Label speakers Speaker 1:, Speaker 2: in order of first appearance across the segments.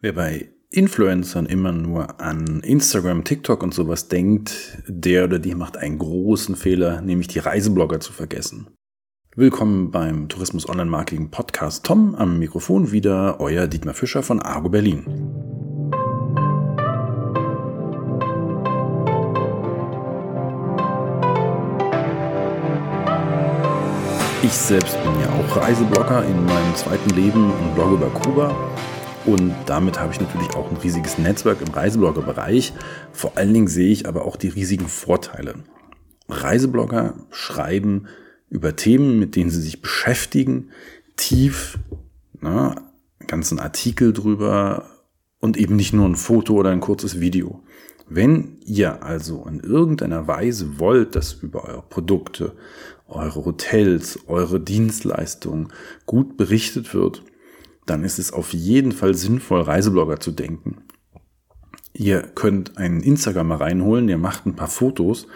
Speaker 1: Wer bei Influencern immer nur an Instagram, TikTok und sowas denkt, der oder die macht einen großen Fehler, nämlich die Reiseblogger zu vergessen. Willkommen beim Tourismus Online Marketing Podcast Tom am Mikrofon wieder euer Dietmar Fischer von Argo Berlin. Ich selbst bin ja auch Reiseblogger in meinem zweiten Leben und blogge über Kuba und damit habe ich natürlich auch ein riesiges Netzwerk im Reiseblogger-Bereich. Vor allen Dingen sehe ich aber auch die riesigen Vorteile. Reiseblogger schreiben über Themen, mit denen sie sich beschäftigen, tief, ne, ganzen Artikel drüber und eben nicht nur ein Foto oder ein kurzes Video. Wenn ihr also in irgendeiner Weise wollt, dass über eure Produkte, eure Hotels, eure Dienstleistungen gut berichtet wird, dann ist es auf jeden Fall sinnvoll, Reiseblogger zu denken. Ihr könnt einen Instagram reinholen, der macht ein paar Fotos,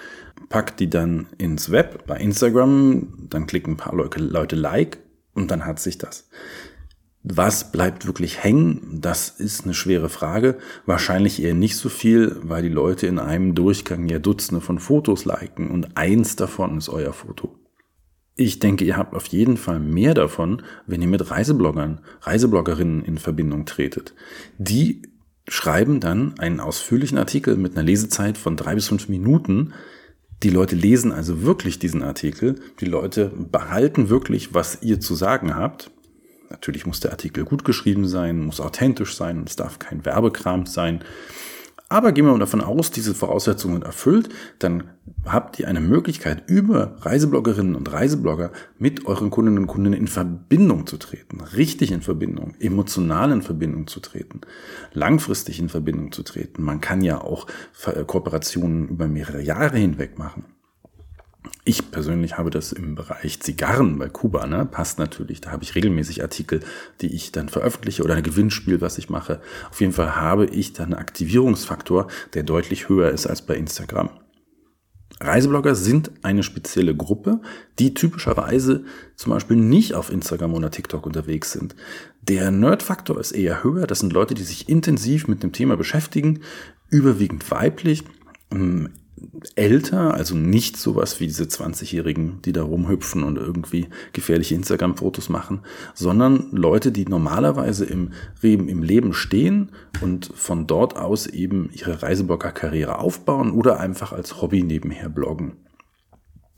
Speaker 1: packt die dann ins Web bei Instagram, dann klicken ein paar Leute Like und dann hat sich das. Was bleibt wirklich hängen? Das ist eine schwere Frage. Wahrscheinlich eher nicht so viel, weil die Leute in einem Durchgang ja Dutzende von Fotos liken und eins davon ist euer Foto. Ich denke, ihr habt auf jeden Fall mehr davon, wenn ihr mit Reisebloggern, Reisebloggerinnen in Verbindung tretet. Die schreiben dann einen ausführlichen Artikel mit einer Lesezeit von drei bis fünf Minuten. Die Leute lesen also wirklich diesen Artikel. Die Leute behalten wirklich, was ihr zu sagen habt. Natürlich muss der Artikel gut geschrieben sein, muss authentisch sein, es darf kein Werbekram sein. Aber gehen wir mal davon aus, diese Voraussetzungen erfüllt, dann habt ihr eine Möglichkeit, über Reisebloggerinnen und Reiseblogger mit euren Kundinnen und Kunden in Verbindung zu treten. Richtig in Verbindung, emotional in Verbindung zu treten, langfristig in Verbindung zu treten. Man kann ja auch Kooperationen über mehrere Jahre hinweg machen. Ich persönlich habe das im Bereich Zigarren bei Kuba, ne? passt natürlich. Da habe ich regelmäßig Artikel, die ich dann veröffentliche oder ein Gewinnspiel, was ich mache. Auf jeden Fall habe ich dann einen Aktivierungsfaktor, der deutlich höher ist als bei Instagram. Reiseblogger sind eine spezielle Gruppe, die typischerweise zum Beispiel nicht auf Instagram oder TikTok unterwegs sind. Der Nerd-Faktor ist eher höher. Das sind Leute, die sich intensiv mit dem Thema beschäftigen, überwiegend weiblich älter, also nicht sowas wie diese 20-Jährigen, die da rumhüpfen und irgendwie gefährliche Instagram-Fotos machen, sondern Leute, die normalerweise im, im Leben stehen und von dort aus eben ihre Reiseblogger-Karriere aufbauen oder einfach als Hobby nebenher bloggen.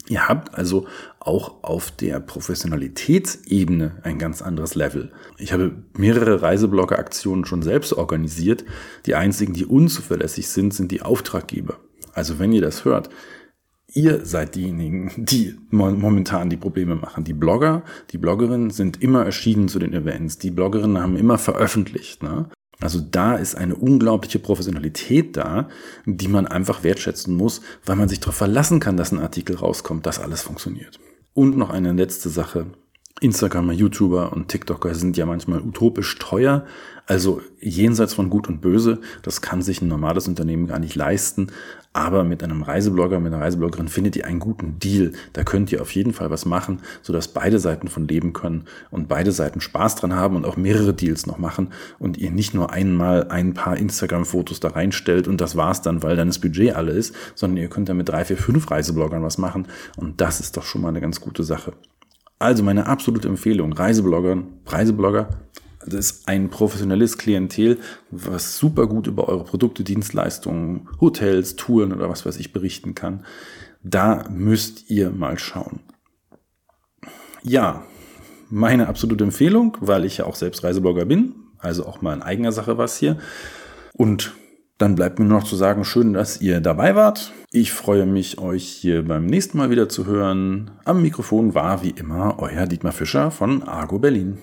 Speaker 1: Ihr habt also auch auf der Professionalitätsebene ein ganz anderes Level. Ich habe mehrere Reiseblogger-Aktionen schon selbst organisiert. Die einzigen, die unzuverlässig sind, sind die Auftraggeber. Also wenn ihr das hört, ihr seid diejenigen, die momentan die Probleme machen. Die Blogger, die Bloggerinnen sind immer erschienen zu den Events. Die Bloggerinnen haben immer veröffentlicht. Ne? Also da ist eine unglaubliche Professionalität da, die man einfach wertschätzen muss, weil man sich darauf verlassen kann, dass ein Artikel rauskommt, dass alles funktioniert. Und noch eine letzte Sache. Instagramer, YouTuber und TikToker sind ja manchmal utopisch teuer, also jenseits von Gut und Böse. Das kann sich ein normales Unternehmen gar nicht leisten. Aber mit einem Reiseblogger, mit einer Reisebloggerin findet ihr einen guten Deal. Da könnt ihr auf jeden Fall was machen, sodass beide Seiten von leben können und beide Seiten Spaß dran haben und auch mehrere Deals noch machen und ihr nicht nur einmal ein paar Instagram-Fotos da reinstellt und das war's dann, weil dann das Budget alle ist, sondern ihr könnt da mit drei, vier, fünf Reisebloggern was machen und das ist doch schon mal eine ganz gute Sache. Also meine absolute Empfehlung, Reiseblogger, Reiseblogger, das ist ein professionelles Klientel, was super gut über eure Produkte, Dienstleistungen, Hotels, Touren oder was weiß ich berichten kann. Da müsst ihr mal schauen. Ja, meine absolute Empfehlung, weil ich ja auch selbst Reiseblogger bin, also auch mal in eigener Sache was hier. Und dann bleibt mir nur noch zu sagen, schön, dass ihr dabei wart. Ich freue mich, euch hier beim nächsten Mal wieder zu hören. Am Mikrofon war wie immer euer Dietmar Fischer von Argo Berlin.